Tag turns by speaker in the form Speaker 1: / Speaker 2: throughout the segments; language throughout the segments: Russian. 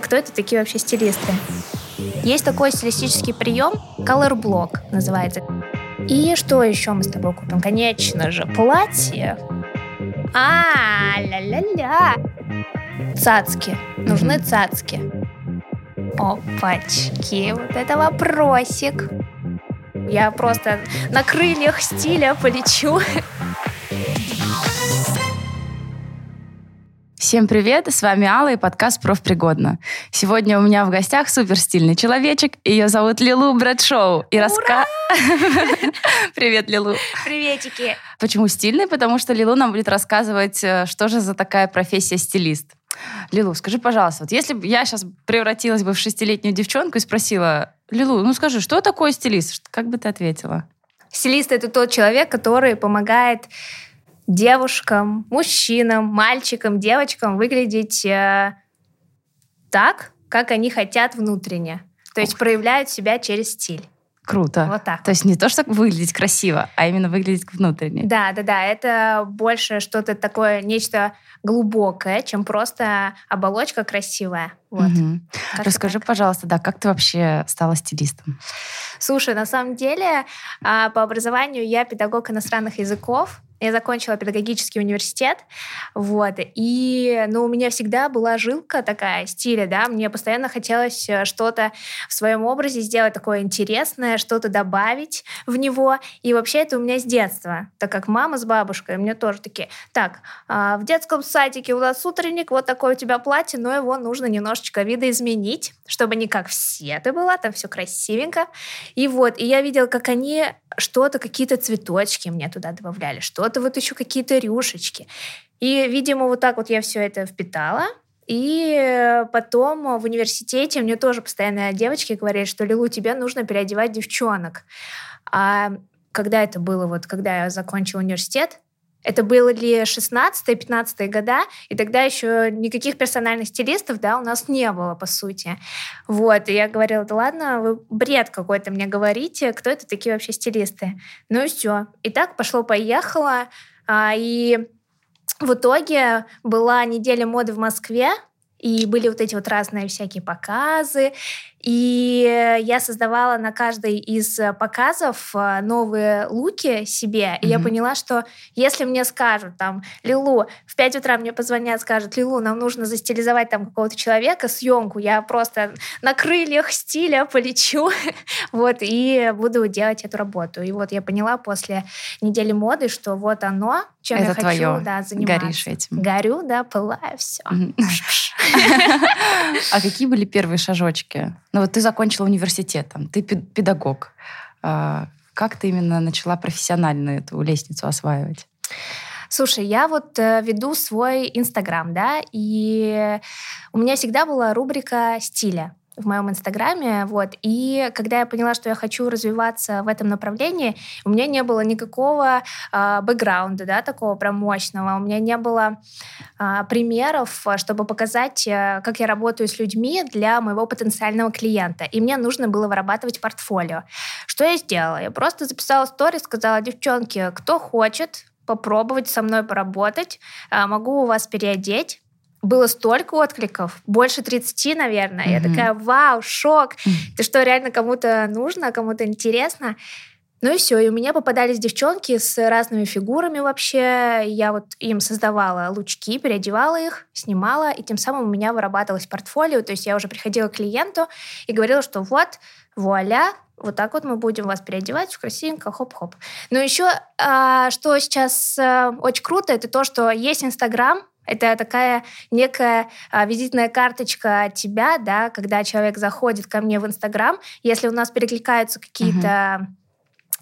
Speaker 1: Кто это такие вообще стилисты? Есть такой стилистический прием, color block называется. И что еще мы с тобой купим? Конечно же, платье. А, ля-ля-ля. Цацки. Нужны цацки. Опачки, вот это вопросик. Я просто на крыльях стиля полечу.
Speaker 2: Всем привет, с вами Алла и подкаст «Профпригодно». Сегодня у меня в гостях супер стильный человечек, ее зовут Лилу Брэдшоу. И раска... Привет, Лилу.
Speaker 1: Приветики.
Speaker 2: Почему стильный? Потому что Лилу нам будет рассказывать, э, что же за такая профессия стилист. Лилу, скажи, пожалуйста, вот если бы я сейчас превратилась бы в шестилетнюю девчонку и спросила, Лилу, ну скажи, что такое стилист? Как бы ты ответила?
Speaker 1: Стилист — это тот человек, который помогает девушкам, мужчинам, мальчикам, девочкам выглядеть э, так, как они хотят внутренне. То есть проявляют себя через стиль.
Speaker 2: Круто.
Speaker 1: Вот так.
Speaker 2: То есть не то, что выглядеть красиво, а именно выглядеть внутренне.
Speaker 1: Да, да, да. Это больше что-то такое, нечто глубокое, чем просто оболочка красивая. Вот.
Speaker 2: Угу. Расскажи, пожалуйста, да, как ты вообще стала стилистом?
Speaker 1: Слушай, на самом деле а, по образованию я педагог иностранных языков. Я закончила педагогический университет, вот, и, ну, у меня всегда была жилка такая, стиля, да, мне постоянно хотелось э, что-то в своем образе сделать такое интересное, что-то добавить в него, и вообще это у меня с детства, так как мама с бабушкой мне тоже такие, так, а, в детском садике у нас утренник, вот такое у тебя платье, но его нужно немножечко видоизменить, чтобы не как все ты была, там все красивенько, и вот, и я видела, как они что-то, какие-то цветочки мне туда добавляли, что-то вот еще какие-то рюшечки. И, видимо, вот так вот я все это впитала. И потом в университете мне тоже постоянно девочки говорили, что Лилу, тебе нужно переодевать девчонок. А когда это было, вот когда я закончила университет, это были 16-15 года, и тогда еще никаких персональных стилистов, да, у нас не было, по сути. Вот, и я говорила, да ладно, вы бред какой-то мне говорите, кто это такие вообще стилисты? Ну и все. И так пошло-поехало, а, и в итоге была неделя моды в Москве, и были вот эти вот разные всякие показы. И я создавала на каждой из показов э, новые луки себе. Mm-hmm. И я поняла, что если мне скажут там, Лилу, в 5 утра мне позвонят, скажут, Лилу, нам нужно застилизовать там какого-то человека, съемку, я просто на крыльях стиля полечу. вот, и буду делать эту работу. И вот я поняла после недели моды, что вот оно, чем
Speaker 2: Это
Speaker 1: я
Speaker 2: твое.
Speaker 1: хочу да, заниматься.
Speaker 2: Горишь этим.
Speaker 1: Горю, да, пылаю, все.
Speaker 2: А какие были первые шажочки? Ну вот ты закончила университет, там, ты педагог. А, как ты именно начала профессионально эту лестницу осваивать?
Speaker 1: Слушай, я вот э, веду свой Инстаграм, да, и у меня всегда была рубрика стиля в моем инстаграме, вот, и когда я поняла, что я хочу развиваться в этом направлении, у меня не было никакого э, бэкграунда, да, такого прям мощного, у меня не было э, примеров, чтобы показать, э, как я работаю с людьми для моего потенциального клиента, и мне нужно было вырабатывать портфолио. Что я сделала? Я просто записала сторис, сказала, девчонки, кто хочет попробовать со мной поработать, могу у вас переодеть, было столько откликов, больше 30, наверное. Mm-hmm. Я такая, вау, шок. Mm-hmm. Ты что, реально кому-то нужно, кому-то интересно? Ну и все, и у меня попадались девчонки с разными фигурами вообще. Я вот им создавала лучки, переодевала их, снимала, и тем самым у меня вырабатывалось портфолио. То есть я уже приходила к клиенту и говорила, что вот, вуаля, вот так вот мы будем вас переодевать, красивенько, хоп-хоп. Но еще, а, что сейчас а, очень круто, это то, что есть Инстаграм, это такая некая а, визитная карточка тебя, да, когда человек заходит ко мне в Инстаграм, если у нас перекликаются какие-то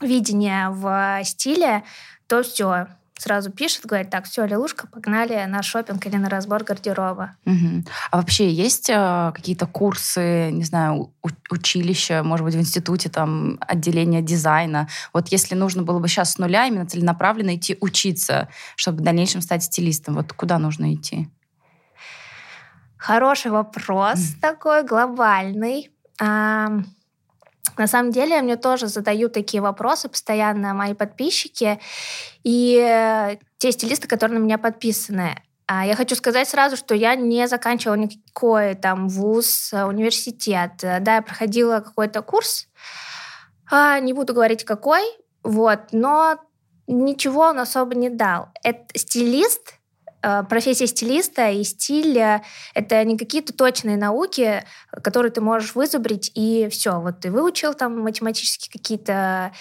Speaker 1: uh-huh. видения в стиле, то все, сразу пишет, говорит, так, все, Лилушка, погнали на шопинг или на разбор гардероба.
Speaker 2: Угу. А вообще есть э, какие-то курсы, не знаю, у- училища, может быть, в институте, там, отделение дизайна? Вот если нужно было бы сейчас с нуля именно целенаправленно идти учиться, чтобы в дальнейшем стать стилистом, вот куда нужно идти?
Speaker 1: Хороший вопрос mm. такой, глобальный. А, На самом деле, мне тоже задают такие вопросы постоянно мои подписчики и те стилисты, которые на меня подписаны. А я хочу сказать сразу, что я не заканчивала никакой там вуз, э, университет. Да, я проходила какой-то курс, а, не буду говорить какой, вот, но ничего он особо не дал. Это стилист профессия стилиста и стиль — это не какие-то точные науки, которые ты можешь вызубрить, и все, вот ты выучил там математические какие-то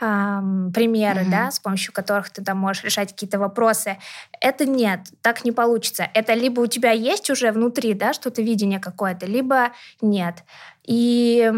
Speaker 1: эм, примеры, mm-hmm. да, с помощью которых ты там можешь решать какие-то вопросы. Это нет, так не получится. Это либо у тебя есть уже внутри, да, что-то видение какое-то, либо нет. И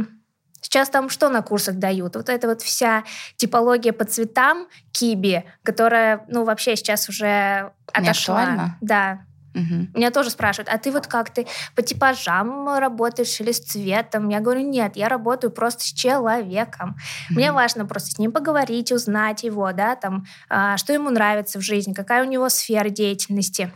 Speaker 1: Сейчас там что на курсах дают? Вот это вот вся типология по цветам киби, которая, ну, вообще сейчас уже отошла. Не Да, Угу. Меня тоже спрашивают, а ты вот как ты по типажам работаешь или с цветом? Я говорю, нет, я работаю просто с человеком. Угу. Мне важно просто с ним поговорить, узнать его, да, там, а, что ему нравится в жизни, какая у него сфера деятельности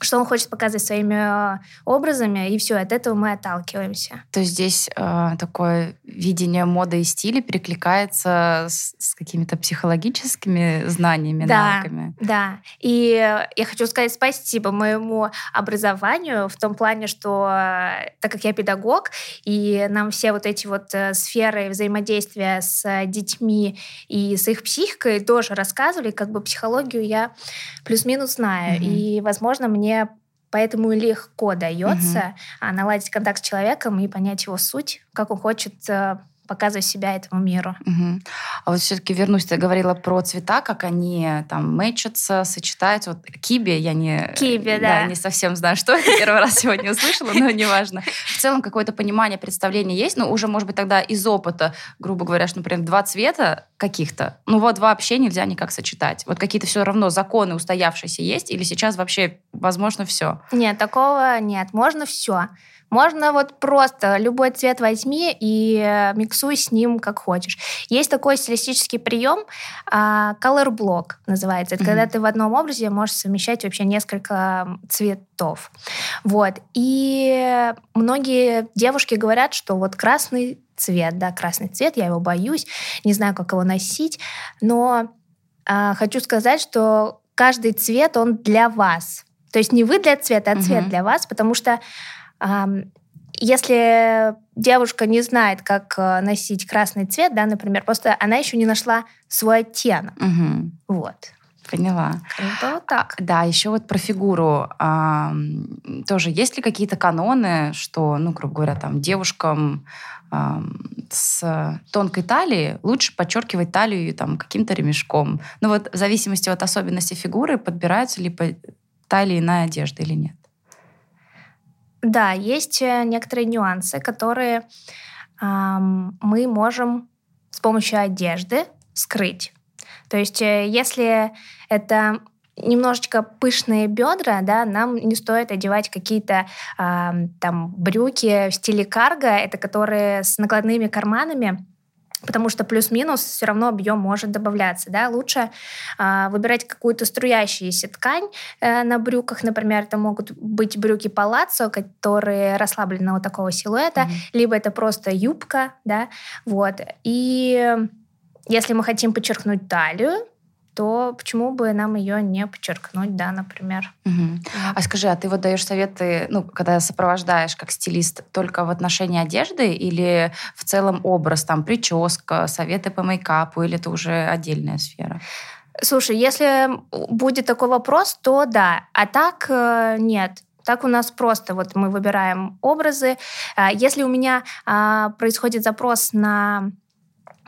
Speaker 1: что он хочет показывать своими э, образами, и все, от этого мы отталкиваемся.
Speaker 2: То есть здесь э, такое видение моды и стиля перекликается с, с какими-то психологическими знаниями,
Speaker 1: да,
Speaker 2: навыками.
Speaker 1: Да, и я хочу сказать спасибо моему образованию в том плане, что э, так как я педагог, и нам все вот эти вот э, сферы взаимодействия с детьми и с их психикой тоже рассказывали, как бы психологию я плюс-минус знаю, mm-hmm. и, возможно, мне мне поэтому легко дается угу. наладить контакт с человеком и понять его суть, как он хочет показывать себя этому миру.
Speaker 2: Угу. А вот все-таки вернусь, ты говорила про цвета, как они там мэчатся, сочетаются. Вот киби я не,
Speaker 1: киби, да.
Speaker 2: Да, не совсем знаю, что это. Первый раз сегодня услышала, но неважно. В целом какое-то понимание, представление есть, но уже, может быть, тогда из опыта, грубо говоря, что, например, два цвета каких-то, ну вот вообще нельзя никак сочетать. Вот какие-то все равно законы устоявшиеся есть или сейчас вообще возможно все?
Speaker 1: Нет, такого нет. Можно все. Можно вот просто любой цвет возьми и э, миксуй с ним как хочешь. Есть такой стилистический прием, а, color block называется. Это mm-hmm. когда ты в одном образе можешь совмещать вообще несколько цветов. Вот. И многие девушки говорят, что вот красный цвет, да, красный цвет, я его боюсь, не знаю, как его носить, но а, хочу сказать, что каждый цвет, он для вас. То есть не вы для цвета, а цвет угу. для вас, потому что если девушка не знает, как э, носить красный цвет, да, например, просто она еще не нашла свой оттенок.
Speaker 2: Угу.
Speaker 1: Вот.
Speaker 2: Поняла.
Speaker 1: Это вот так.
Speaker 2: Да, еще вот про фигуру. А, тоже есть ли какие-то каноны, что, ну, грубо говоря, там девушкам а, с тонкой талией лучше подчеркивать талию там каким-то ремешком? Ну вот в зависимости от особенностей фигуры подбираются ли по талии иная одежда или нет?
Speaker 1: Да, есть э, некоторые нюансы, которые эм, мы можем с помощью одежды скрыть. То есть, э, если это немножечко пышные бедра, да, нам не стоит одевать какие-то э, там брюки в стиле карго, это которые с накладными карманами, потому что плюс-минус все равно объем может добавляться. Да? Лучше э, выбирать какую-то струящуюся ткань э, на брюках, например, это могут быть брюки палаццо, которые расслабленного такого силуэта, mm-hmm. либо это просто юбка, да, вот. И если мы хотим подчеркнуть талию, то почему бы нам ее не подчеркнуть, да, например.
Speaker 2: Угу. Вот. А скажи, а ты вот даешь советы, ну, когда сопровождаешь как стилист, только в отношении одежды или в целом образ, там, прическа, советы по мейкапу, или это уже отдельная сфера?
Speaker 1: Слушай, если будет такой вопрос, то да. А так э, нет. Так у нас просто вот мы выбираем образы. А если у меня а, происходит запрос на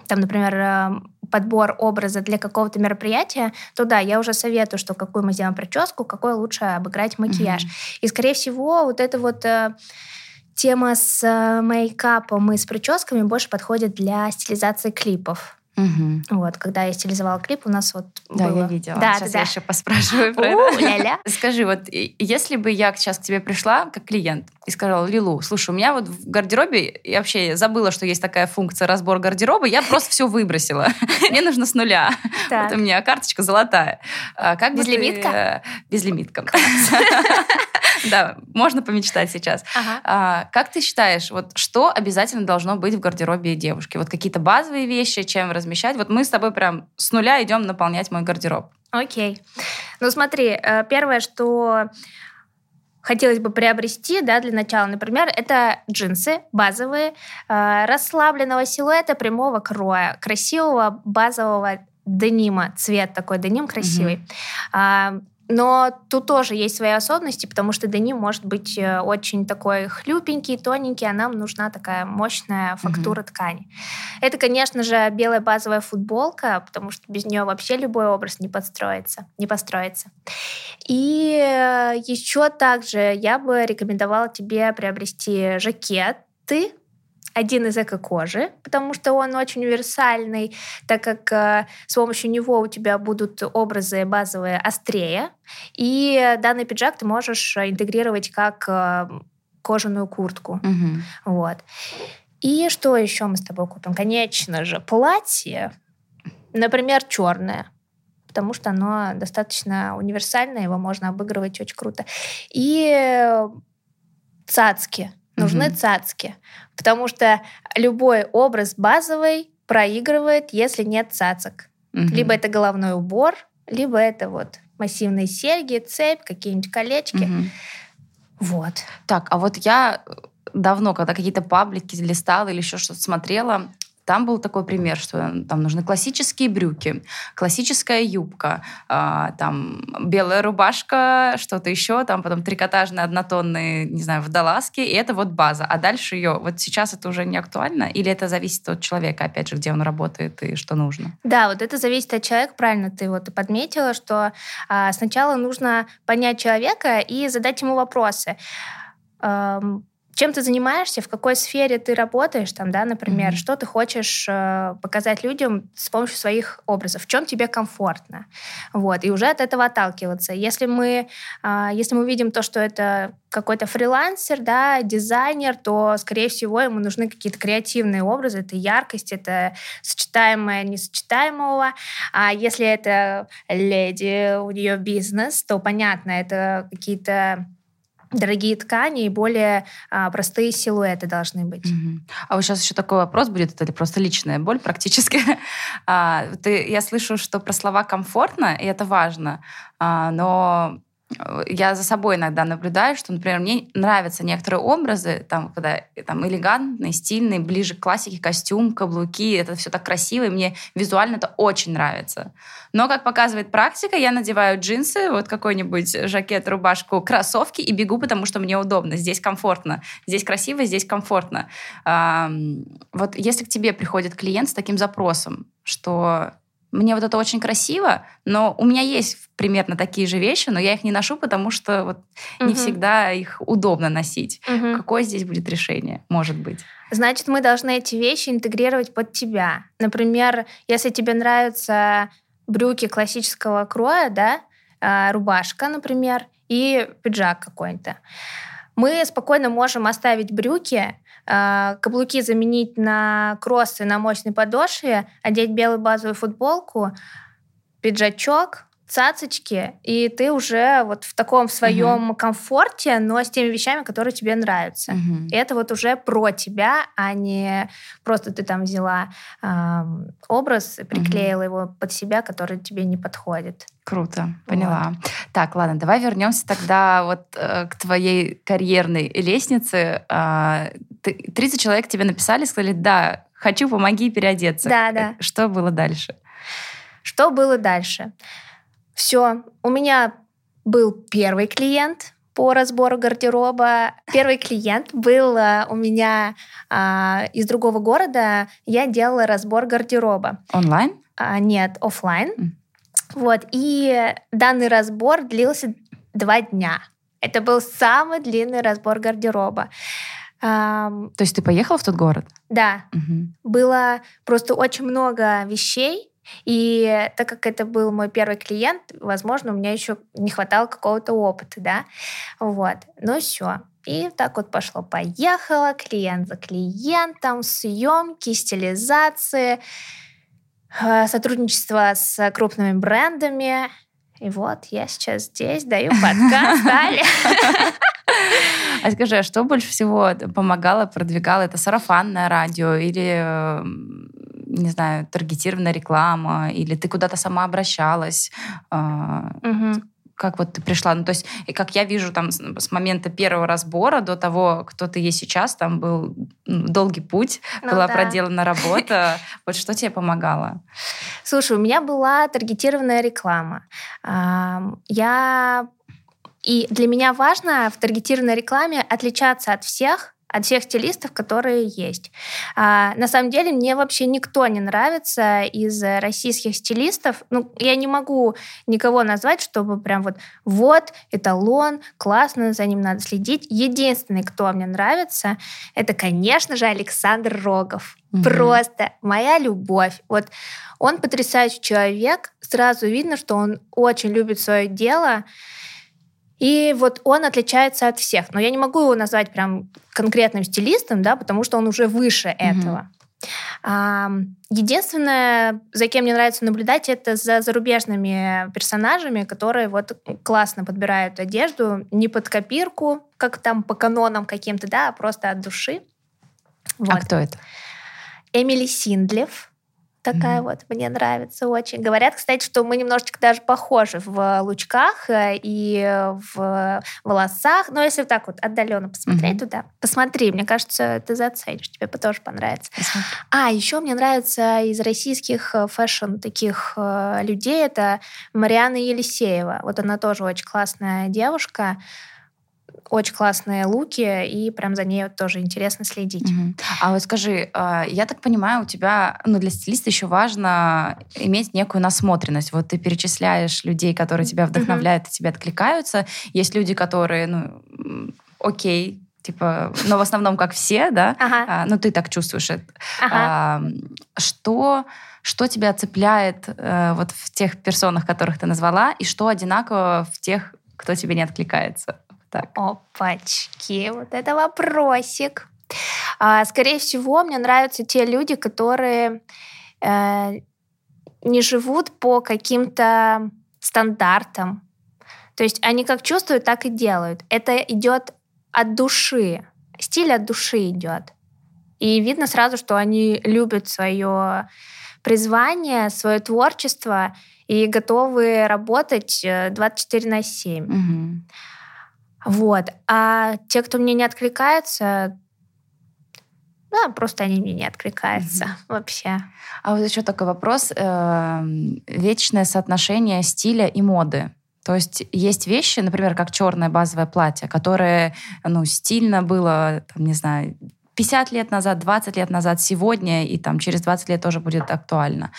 Speaker 1: там, например, э, подбор образа для какого-то мероприятия, то да, я уже советую, что какую мы сделаем прическу, какой лучше обыграть макияж. Mm-hmm. И, скорее всего, вот это вот э, тема с э, мейкапом и с прическами больше подходит для стилизации клипов.
Speaker 2: Угу.
Speaker 1: Вот, когда я стилизовала клип, у нас вот
Speaker 2: Да,
Speaker 1: было...
Speaker 2: я видела. Да, сейчас да, я еще поспрашиваю про это. Скажи, вот если бы я сейчас к тебе пришла как клиент и сказала, Лилу, слушай, у меня вот в гардеробе, я вообще забыла, что есть такая функция разбор гардероба, я просто все выбросила. Мне нужно с нуля. Вот у меня карточка золотая. А как
Speaker 1: Безлимитка?
Speaker 2: Безлимитка. Да, можно помечтать сейчас.
Speaker 1: Ага.
Speaker 2: А, как ты считаешь, вот что обязательно должно быть в гардеробе девушки? Вот какие-то базовые вещи, чем размещать? Вот мы с тобой прям с нуля идем наполнять мой гардероб.
Speaker 1: Окей. Ну смотри, э, первое, что хотелось бы приобрести, да, для начала, например, это джинсы базовые, э, расслабленного силуэта, прямого кроя, красивого базового денима, цвет такой деним красивый. А, но тут тоже есть свои особенности, потому что деним может быть э, очень такой хлюпенький, тоненький, а нам нужна такая мощная фактура mm-hmm. ткани. Это, конечно же, белая базовая футболка, потому что без нее вообще любой образ не подстроится, не построится. И э, еще также я бы рекомендовала тебе приобрести жакеты один из эко-кожи, потому что он очень универсальный, так как э, с помощью него у тебя будут образы базовые острее, и данный пиджак ты можешь интегрировать как э, кожаную куртку.
Speaker 2: Угу.
Speaker 1: Вот. И что еще мы с тобой купим? Конечно же, платье, например, черное потому что оно достаточно универсальное, его можно обыгрывать очень круто. И цацки. Нужны mm цацки. Потому что любой образ базовый проигрывает, если нет цацок. mm Либо это головной убор, либо это вот массивные серьги, цепь, какие-нибудь колечки.
Speaker 2: mm
Speaker 1: Вот.
Speaker 2: Так, а вот я давно, когда какие-то паблики листала или еще что-то смотрела, там был такой пример, что там нужны классические брюки, классическая юбка, э, там белая рубашка, что-то еще, там потом трикотажные однотонные, не знаю, водолазки, и это вот база. А дальше ее, вот сейчас это уже не актуально? Или это зависит от человека, опять же, где он работает и что нужно?
Speaker 1: Да, вот это зависит от человека, правильно ты вот подметила, что э, сначала нужно понять человека и задать ему вопросы чем ты занимаешься, в какой сфере ты работаешь, там, да, например, mm-hmm. что ты хочешь э, показать людям с помощью своих образов, в чем тебе комфортно, вот, и уже от этого отталкиваться. Если мы, э, если мы видим то, что это какой-то фрилансер, да, дизайнер, то, скорее всего, ему нужны какие-то креативные образы, это яркость, это сочетаемое несочетаемого. А если это леди, у нее бизнес, то, понятно, это какие-то дорогие ткани и более а, простые силуэты должны быть.
Speaker 2: Угу. А вот сейчас еще такой вопрос будет, это просто личная боль практически. а, ты, я слышу, что про слова комфортно, и это важно, а, но я за собой иногда наблюдаю, что, например, мне нравятся некоторые образы, там, когда там элегантные, стильные, ближе к классике, костюм, каблуки, это все так красиво, и мне визуально это очень нравится. Но, как показывает практика, я надеваю джинсы, вот какой-нибудь жакет, рубашку, кроссовки и бегу, потому что мне удобно, здесь комфортно, здесь красиво, здесь комфортно. Вот если к тебе приходит клиент с таким запросом, что мне вот это очень красиво, но у меня есть примерно такие же вещи, но я их не ношу, потому что вот угу. не всегда их удобно носить. Угу. Какое здесь будет решение, может быть?
Speaker 1: Значит, мы должны эти вещи интегрировать под тебя. Например, если тебе нравятся брюки классического кроя, да, а, рубашка, например, и пиджак какой-то, мы спокойно можем оставить брюки, каблуки заменить на кроссы на мощной подошве, одеть белую базовую футболку, пиджачок, цацочки, и ты уже вот в таком своем угу. комфорте, но с теми вещами, которые тебе нравятся.
Speaker 2: Угу.
Speaker 1: И это вот уже про тебя, а не просто ты там взяла э, образ и приклеила угу. его под себя, который тебе не подходит.
Speaker 2: Круто, поняла. Вот. Так, ладно, давай вернемся тогда вот э, к твоей карьерной лестнице. Э, 30 человек тебе написали, сказали, да, хочу, помоги переодеться.
Speaker 1: Да, да.
Speaker 2: Что было дальше?
Speaker 1: Что было дальше? Все, у меня был первый клиент по разбору гардероба. Первый клиент был э, у меня а, из другого города. Я делала разбор гардероба.
Speaker 2: Онлайн?
Speaker 1: А, нет, офлайн. Mm. Вот. И данный разбор длился два дня. Это был самый длинный разбор гардероба.
Speaker 2: То есть ты поехала в тот город?
Speaker 1: Да.
Speaker 2: Угу.
Speaker 1: Было просто очень много вещей, и так как это был мой первый клиент, возможно, у меня еще не хватало какого-то опыта, да, вот. Ну все. И так вот пошло-поехало, клиент за клиентом, съемки, стилизации, э, сотрудничество с крупными брендами. И вот я сейчас здесь даю подкаст.
Speaker 2: А скажи, а что больше всего помогало, продвигало? Это сарафанное радио или, не знаю, таргетированная реклама? Или ты куда-то сама обращалась? Угу как вот ты пришла? Ну, то есть, и как я вижу там с, момента первого разбора до того, кто ты есть сейчас, там был долгий путь, ну, была да. проделана работа. Вот что тебе помогало?
Speaker 1: Слушай, у меня была таргетированная реклама. Я и для меня важно в таргетированной рекламе отличаться от всех, от всех стилистов, которые есть. А, на самом деле мне вообще никто не нравится из российских стилистов. Ну, я не могу никого назвать, чтобы прям вот вот эталон, классно, за ним надо следить. Единственный, кто мне нравится, это, конечно же, Александр Рогов. Угу. Просто моя любовь. Вот он потрясающий человек. Сразу видно, что он очень любит свое дело. И вот он отличается от всех. Но я не могу его назвать прям конкретным стилистом, да, потому что он уже выше mm-hmm. этого. Единственное, за кем мне нравится наблюдать, это за зарубежными персонажами, которые вот классно подбирают одежду, не под копирку, как там по канонам каким-то, да, а просто от души.
Speaker 2: А вот. А кто это?
Speaker 1: Эмили Синдлев. Такая mm-hmm. вот, мне нравится очень. Говорят, кстати, что мы немножечко даже похожи в лучках э, и в волосах. Но если так вот отдаленно посмотреть mm-hmm. туда, посмотри, мне кажется, ты заценишь, тебе тоже понравится. Посмотри. А, еще мне нравится из российских э, fashion таких э, людей, это Мариана Елисеева. Вот она тоже очень классная девушка очень классные луки, и прям за ней вот тоже интересно следить.
Speaker 2: Угу. А вот скажи, а, я так понимаю, у тебя, ну, для стилиста еще важно иметь некую насмотренность. Вот ты перечисляешь людей, которые тебя вдохновляют угу. и тебе откликаются. Есть люди, которые, ну, окей, типа, но в основном как все, да, ага. а, ну ты так чувствуешь это. Ага. А, что, что тебя цепляет а, вот в тех персонах, которых ты назвала, и что одинаково в тех, кто тебе не откликается?
Speaker 1: Так. Опачки, вот это вопросик. А, скорее всего, мне нравятся те люди, которые э, не живут по каким-то стандартам. То есть они как чувствуют, так и делают. Это идет от души. Стиль от души идет. И видно сразу, что они любят свое призвание, свое творчество и готовы работать 24 э, на 7. Угу. Вот. А те, кто мне не откликается, да, просто они мне не откликаются mm-hmm. вообще.
Speaker 2: А вот еще такой вопрос. Эм, вечное соотношение стиля и моды. То есть есть вещи, например, как черное базовое платье, которое ну, стильно было, там, не знаю, 50 лет назад, 20 лет назад, сегодня, и там через 20 лет тоже будет актуально.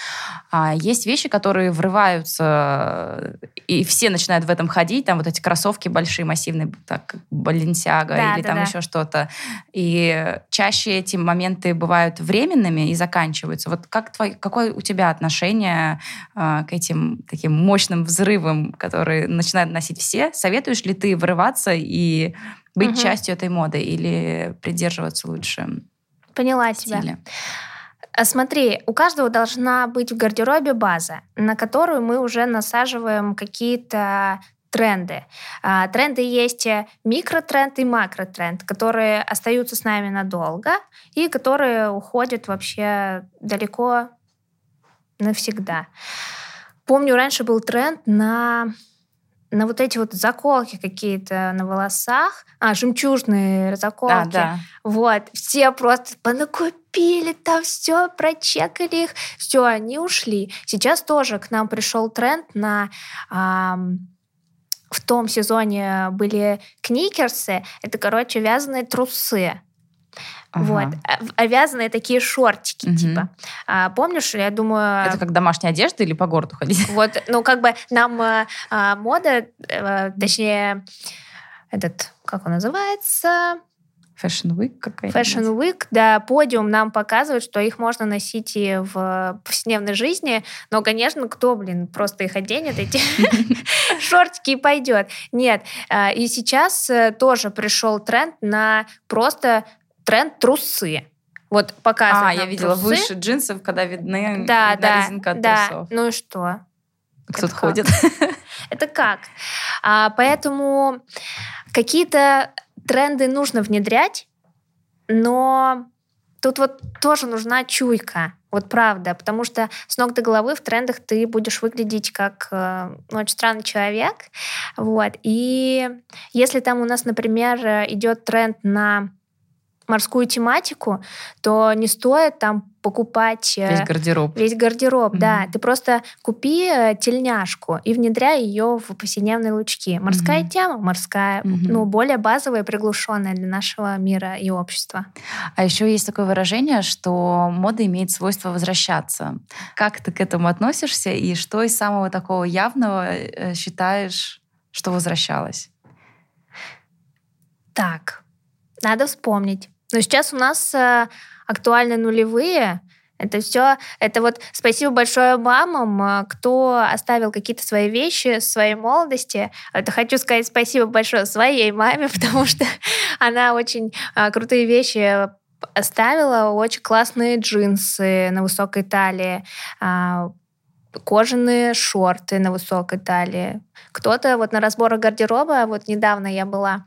Speaker 2: А есть вещи, которые врываются, и все начинают в этом ходить, там вот эти кроссовки большие, массивные, так, Баленсиага да, или да, там да. еще что-то. И чаще эти моменты бывают временными и заканчиваются. Вот как твой, какое у тебя отношение э, к этим таким мощным взрывам, которые начинают носить все? Советуешь ли ты врываться и быть угу. частью этой моды или придерживаться лучше
Speaker 1: Поняла стиля. тебя. А смотри, у каждого должна быть в гардеробе база, на которую мы уже насаживаем какие-то тренды. А, тренды есть микротренд и макротренд, которые остаются с нами надолго и которые уходят вообще далеко навсегда. Помню, раньше был тренд на на вот эти вот заколки какие-то на волосах, а, жемчужные заколки. А, да. Вот, все просто понакупили там все, прочекали их, все, они ушли. Сейчас тоже к нам пришел тренд на... Ам, в том сезоне были кникерсы, это, короче, вязаные трусы. Ага. Вот. А, вязаные такие шортики, угу. типа. А, помнишь, я думаю...
Speaker 2: Это как домашняя одежда или по городу ходить?
Speaker 1: Вот, ну, как бы нам а, а мода, а, точнее, этот, как он называется?
Speaker 2: Fashion Week какая-то.
Speaker 1: Fashion Week, да, подиум нам показывает, что их можно носить и в повседневной жизни, но, конечно, кто, блин, просто их оденет, эти шортики и пойдет. Нет, а, и сейчас э, тоже пришел тренд на просто тренд трусы. Вот показывают
Speaker 2: А, я видела трусы. выше джинсов, когда видны да, да, резинка от да. трусов.
Speaker 1: Ну и что?
Speaker 2: Кто-то ходит.
Speaker 1: Это как? А, поэтому какие-то тренды нужно внедрять, но тут вот тоже нужна чуйка. Вот правда, потому что с ног до головы в трендах ты будешь выглядеть как э, ну, очень странный человек. Вот. И если там у нас, например, идет тренд на морскую тематику, то не стоит там покупать
Speaker 2: э, весь гардероб.
Speaker 1: Весь гардероб, mm-hmm. да. Ты просто купи э, тельняшку и внедряй ее в повседневные лучки. Морская mm-hmm. тема, морская, mm-hmm. ну более базовая, приглушенная для нашего мира и общества.
Speaker 2: А еще есть такое выражение, что мода имеет свойство возвращаться. Как ты к этому относишься и что из самого такого явного э, считаешь, что возвращалось?
Speaker 1: Так, надо вспомнить. Но сейчас у нас э, актуальны нулевые. Это все, это вот спасибо большое мамам, э, кто оставил какие-то свои вещи своей молодости. Это хочу сказать спасибо большое своей маме, потому что она очень э, крутые вещи оставила, очень классные джинсы на высокой талии, а, кожаные шорты на высокой талии. Кто-то вот на разборах гардероба, вот недавно я была,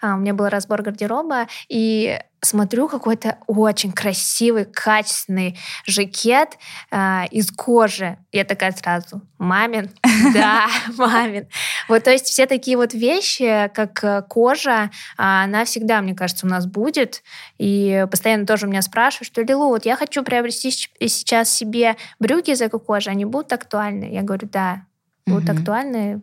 Speaker 1: а, у меня был разбор гардероба, и смотрю какой-то очень красивый, качественный жакет э, из кожи. Я такая сразу, мамин? Да, мамин. Вот, то есть все такие вот вещи, как э, кожа, она всегда, мне кажется, у нас будет. И постоянно тоже меня спрашивают, что, Лилу, вот я хочу приобрести сейчас себе брюки из этой кожи, они будут актуальны? Я говорю, да, будут актуальны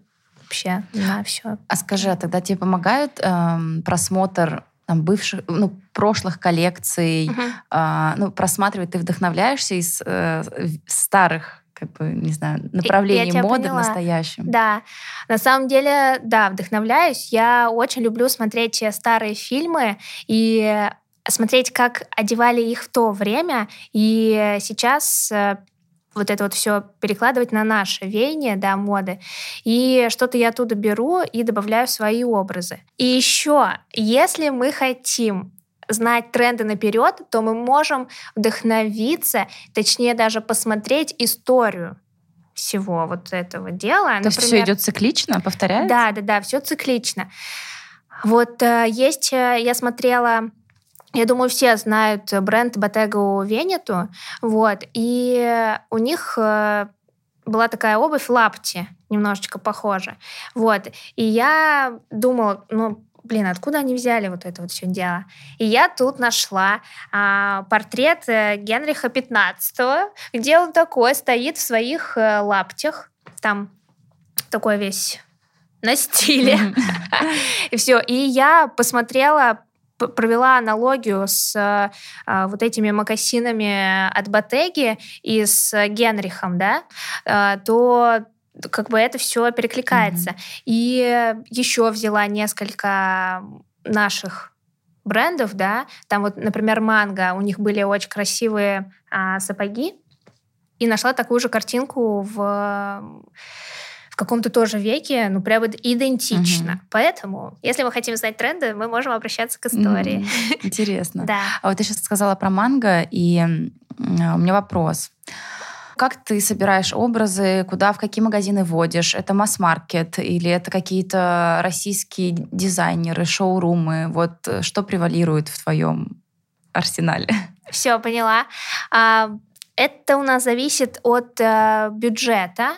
Speaker 1: вообще на все.
Speaker 2: А скажи, а тогда тебе помогают эм, просмотр там, бывших, ну, прошлых коллекций, uh-huh. а, ну, просматривать, ты вдохновляешься из э, старых как бы, не знаю, направлений моды поняла. в настоящем.
Speaker 1: Да, на самом деле, да, вдохновляюсь. Я очень люблю смотреть старые фильмы и смотреть, как одевали их в то время. И сейчас э, вот это вот все перекладывать на наше веяние, да, моды. И что-то я оттуда беру и добавляю свои образы. И еще, если мы хотим знать тренды наперед, то мы можем вдохновиться, точнее даже посмотреть историю всего вот этого дела.
Speaker 2: То Например, есть все идет циклично, повторяется?
Speaker 1: Да, да, да, все циклично. Вот э, есть, э, я смотрела я думаю, все знают бренд Bottega Veneta, вот, и у них э, была такая обувь лапти, немножечко похожа, вот, и я думала, ну, блин, откуда они взяли вот это вот все дело? И я тут нашла а, портрет э, Генриха 15 где он такой стоит в своих а, лаптях, там такой весь на стиле. И все. И я посмотрела провела аналогию с а, вот этими макасинами от Ботеги и с Генрихом, да, а, то как бы это все перекликается. Mm-hmm. И еще взяла несколько наших брендов, да, там вот, например, Манго, у них были очень красивые а, сапоги, и нашла такую же картинку в каком-то тоже веке, ну, прям идентично. Угу. Поэтому, если мы хотим знать тренды, мы можем обращаться к истории.
Speaker 2: Интересно.
Speaker 1: Да.
Speaker 2: А вот ты сейчас сказала про манго, и у меня вопрос. Как ты собираешь образы, куда, в какие магазины водишь? Это масс-маркет или это какие-то российские дизайнеры, шоурумы? Вот э, что превалирует в твоем арсенале?
Speaker 1: Все, поняла. Это у нас зависит от э, бюджета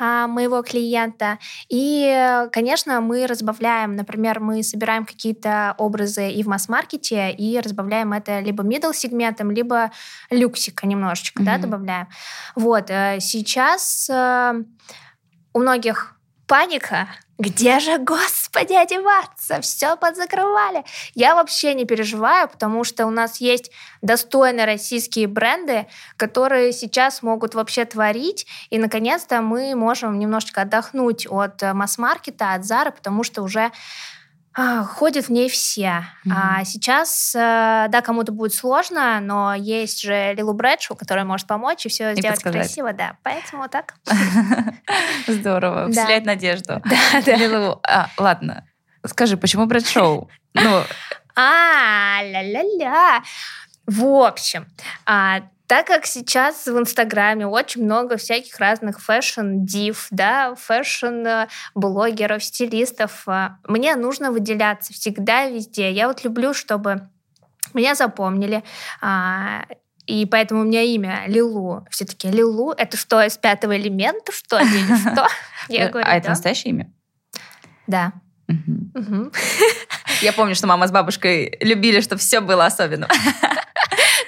Speaker 1: э, моего клиента. И, конечно, мы разбавляем, например, мы собираем какие-то образы и в масс-маркете, и разбавляем это либо middle сегментом, либо люксика немножечко, mm-hmm. да, добавляем. Вот, э, сейчас э, у многих паника, где же, господи, одеваться? Все подзакрывали. Я вообще не переживаю, потому что у нас есть достойные российские бренды, которые сейчас могут вообще творить. И, наконец-то, мы можем немножечко отдохнуть от э, масс-маркета, от Зары, потому что уже ходят в ней все. Mm-hmm. А сейчас, э, да, кому-то будет сложно, но есть же Лилу Брэдшу, которая может помочь и все и сделать подсказать. красиво, да. Поэтому вот так.
Speaker 2: Здорово, вселяет надежду. Да, да. Лилу, а, ладно, скажи, почему Брэдшоу?
Speaker 1: Ну, а, ля-ля-ля. В общем, а, Так как сейчас в Инстаграме очень много всяких разных fashion-див, да, fashion-блогеров, стилистов, а, мне нужно выделяться всегда везде. Я вот люблю, чтобы меня запомнили, а, и поэтому у меня имя Лилу. Все таки Лилу, это что, из пятого элемента, что ли, или что?
Speaker 2: Я говорю, а это настоящее имя?
Speaker 1: Да.
Speaker 2: Я помню, что мама с бабушкой любили, чтобы все было особенно.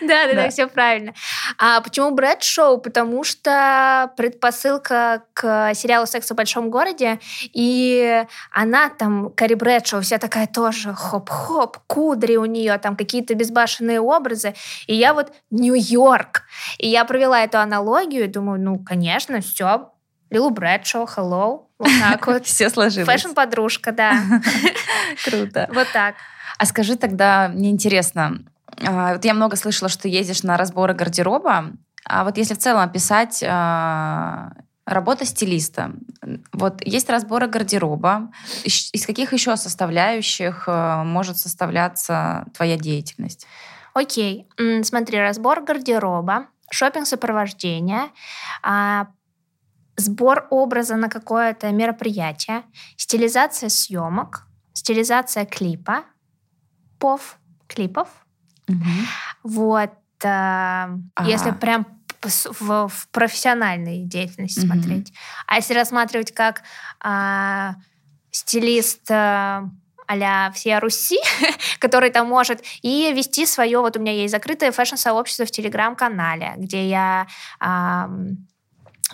Speaker 1: Да, да, да, все правильно. А почему Брэд Шоу? Потому что предпосылка к сериалу «Секс в большом городе», и она там, Кари Брэдшоу, вся такая тоже хоп-хоп, кудри у нее, там какие-то безбашенные образы. И я вот Нью-Йорк. И я провела эту аналогию, думаю, ну, конечно, все, Лилу Брэдшоу, hello, вот так вот.
Speaker 2: Все сложилось.
Speaker 1: Фэшн-подружка, да.
Speaker 2: Круто.
Speaker 1: Вот так.
Speaker 2: А скажи тогда, мне интересно, вот я много слышала, что ездишь на разборы гардероба, а вот если в целом описать а, работа стилиста. Вот есть разборы гардероба. Из каких еще составляющих а, может составляться твоя деятельность?
Speaker 1: Окей, смотри, разбор гардероба, шопинг сопровождение, сбор образа на какое-то мероприятие, стилизация съемок, стилизация клипа, пов, клипов, Угу. Вот. Э, ага. Если прям в, в профессиональной деятельности угу. смотреть. А если рассматривать как э, стилист э, а-ля всея Руси, который там может и вести свое, вот у меня есть закрытое фэшн-сообщество в Телеграм-канале, где я э,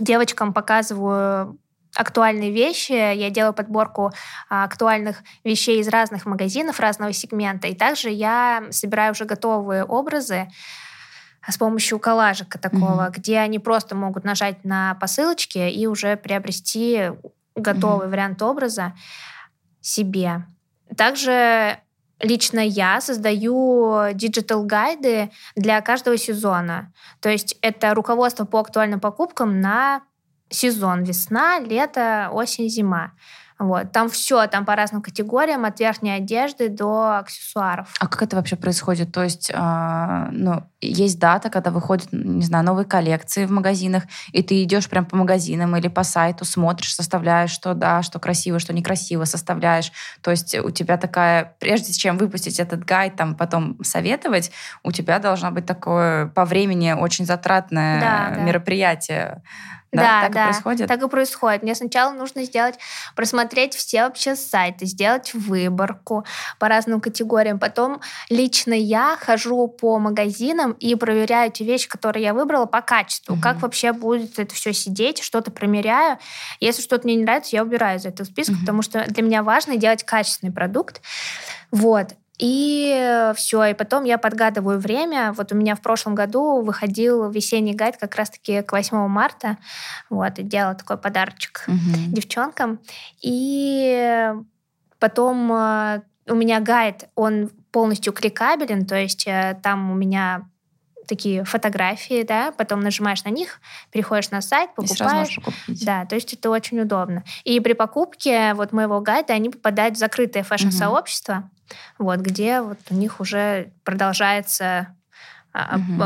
Speaker 1: девочкам показываю актуальные вещи. Я делаю подборку а, актуальных вещей из разных магазинов, разного сегмента. И также я собираю уже готовые образы с помощью коллажика такого, mm-hmm. где они просто могут нажать на посылочки и уже приобрести готовый mm-hmm. вариант образа себе. Также лично я создаю digital-гайды для каждого сезона. То есть это руководство по актуальным покупкам на сезон весна, лето, осень, зима. Вот. Там все, там по разным категориям, от верхней одежды до аксессуаров.
Speaker 2: А как это вообще происходит? То есть, э, ну, есть дата, когда выходят, не знаю, новые коллекции в магазинах, и ты идешь прям по магазинам или по сайту, смотришь, составляешь, что да, что красиво, что некрасиво, составляешь. То есть у тебя такая, прежде чем выпустить этот гайд, там потом советовать, у тебя должно быть такое по времени очень затратное да, мероприятие.
Speaker 1: Да. Да, да, так да, и происходит. Так и происходит. Мне сначала нужно сделать, просмотреть все вообще сайты, сделать выборку по разным категориям. Потом лично я хожу по магазинам и проверяю те вещи, которые я выбрала по качеству. Угу. Как вообще будет это все сидеть, что-то примеряю. Если что-то мне не нравится, я убираю из этого списка, угу. потому что для меня важно делать качественный продукт. Вот. И все, и потом я подгадываю время. Вот у меня в прошлом году выходил весенний гайд как раз-таки к 8 марта. Вот, и делала такой подарочек угу. девчонкам. И потом э, у меня гайд, он полностью кликабелен, то есть э, там у меня такие фотографии, да, потом нажимаешь на них, переходишь на сайт, покупаешь. Да, то есть это очень удобно. И при покупке вот моего гайда они попадают в закрытое фэшн-сообщество, угу. Вот, где вот у них уже продолжается угу.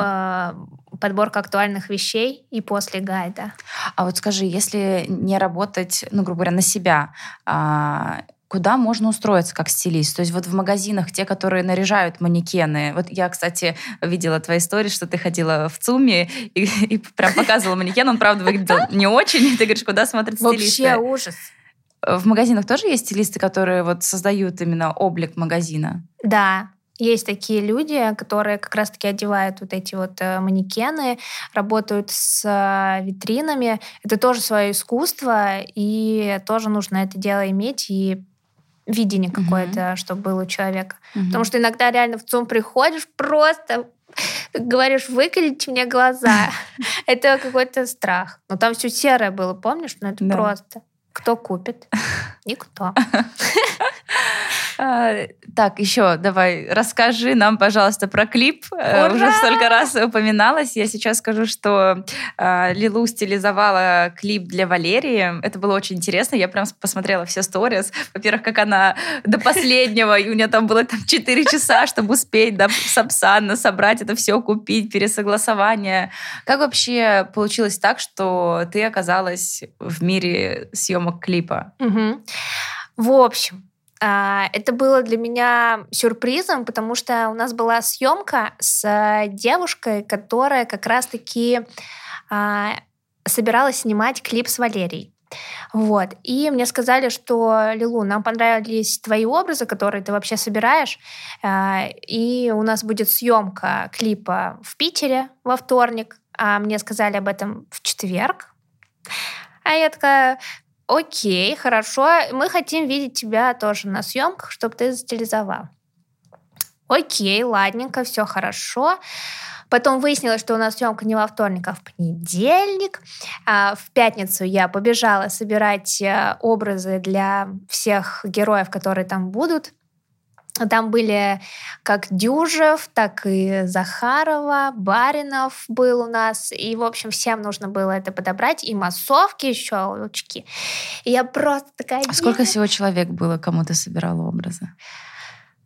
Speaker 1: подборка актуальных вещей и после гайда.
Speaker 2: А вот скажи, если не работать, ну, грубо говоря, на себя, а, куда можно устроиться как стилист. То есть вот в магазинах те, которые наряжают манекены. Вот я, кстати, видела твои истории, что ты ходила в ЦУМе и, и прям показывала манекен. Он, правда, выглядел не очень. Ты говоришь, куда смотрят стилисты?
Speaker 1: Вообще ужас.
Speaker 2: В магазинах тоже есть стилисты, которые вот создают именно облик магазина?
Speaker 1: Да, есть такие люди, которые как раз-таки одевают вот эти вот э, манекены, работают с э, витринами. Это тоже свое искусство, и тоже нужно это дело иметь и видение какое-то, mm-hmm. чтобы было у человека. Mm-hmm. Потому что иногда реально в ЦУМ приходишь, просто говоришь, выколите мне глаза. Это какой-то страх. Но там все серое было, помнишь? Ну это просто. Кто купит? Никто.
Speaker 2: А, так, еще давай расскажи нам, пожалуйста, про клип. Э,
Speaker 1: Ура!
Speaker 2: Уже столько раз упоминалось. Я сейчас скажу, что э, Лилу стилизовала клип для Валерии. Это было очень интересно. Я прям посмотрела все сторис. Во-первых, как она до последнего, и у нее там было там 4 часа, чтобы успеть до Сапсана собрать это все, купить, пересогласование. Как вообще получилось так, что ты оказалась в мире съемок клипа?
Speaker 1: Мгм. В общем, а, это было для меня сюрпризом, потому что у нас была съемка с а, девушкой, которая как раз-таки а, собиралась снимать клип с Валерией. Вот. И мне сказали, что, Лилу, нам понравились твои образы, которые ты вообще собираешь, а, и у нас будет съемка клипа в Питере во вторник, а мне сказали об этом в четверг. А я такая, окей, хорошо, мы хотим видеть тебя тоже на съемках, чтобы ты стилизовал. Окей, ладненько, все хорошо. Потом выяснилось, что у нас съемка не во вторник, а в понедельник. А в пятницу я побежала собирать э, образы для всех героев, которые там будут. Там были как Дюжев, так и Захарова, Баринов был у нас. И, в общем, всем нужно было это подобрать. И массовки еще, лучки. И я просто такая...
Speaker 2: А сколько всего человек было, кому ты собирала образы?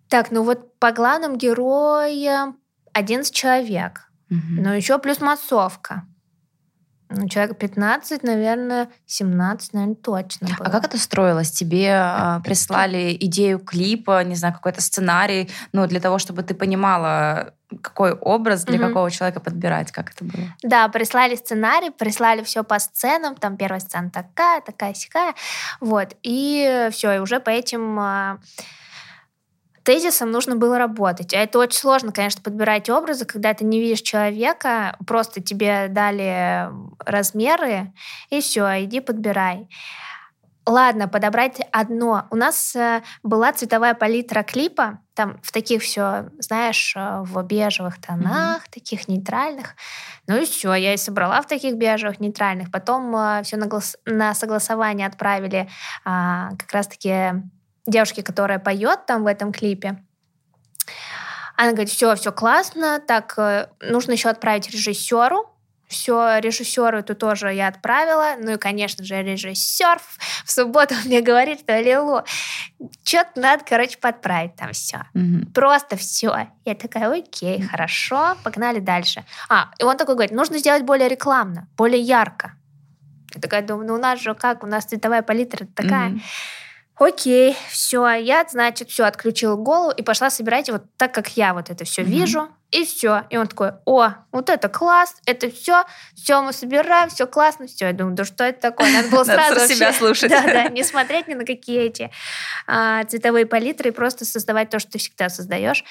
Speaker 1: Так, ну вот по главным героям 11 человек.
Speaker 2: Мгм.
Speaker 1: Но еще плюс массовка. Ну, человек 15, наверное, 17, наверное, точно было.
Speaker 2: А как это строилось? Тебе а, прислали идею клипа, не знаю, какой-то сценарий, ну, для того, чтобы ты понимала, какой образ для
Speaker 1: Мгм.
Speaker 2: какого человека подбирать, как это было?
Speaker 1: Да, прислали сценарий, прислали все по сценам, там первая сцена такая, такая, сякая, вот, и все, и уже по этим а, тезисам нужно было работать. А это очень сложно, конечно, подбирать образы, когда ты не видишь человека, просто тебе дали размеры, и все, иди подбирай. Ладно, подобрать одно. У нас э, была цветовая палитра клипа, там в таких все, знаешь, э, в бежевых тонах, таких нейтральных. Ну и все, я и собрала в таких бежевых нейтральных. Потом все на, глас- на согласование отправили а, как раз-таки девушке, которая поет там в этом клипе. Она говорит, все, все классно, так э, нужно еще отправить режиссеру. Все, режиссеру эту тоже я отправила. Ну и, конечно же, режиссер в субботу мне говорит, что Лилу, что-то надо, короче, подправить там все.
Speaker 2: Мгм.
Speaker 1: Просто все. Я такая, окей, хорошо, погнали дальше. А, и он такой говорит, нужно сделать более рекламно, более ярко. Я такая думаю, ну у нас же как, у нас цветовая палитра такая.
Speaker 2: Мгм.
Speaker 1: Окей, все, я, значит, все, отключила голову и пошла собирать вот так, как я вот это все
Speaker 2: Мгм.
Speaker 1: вижу, и все. И он такой, о, вот это класс, это все, все мы собираем, все классно, все. Я думаю, да что это такое? Надо было сразу
Speaker 2: себя слушать.
Speaker 1: Да, да, не смотреть ни на какие эти а, цветовые палитры, и просто создавать то, что ты всегда создаешь.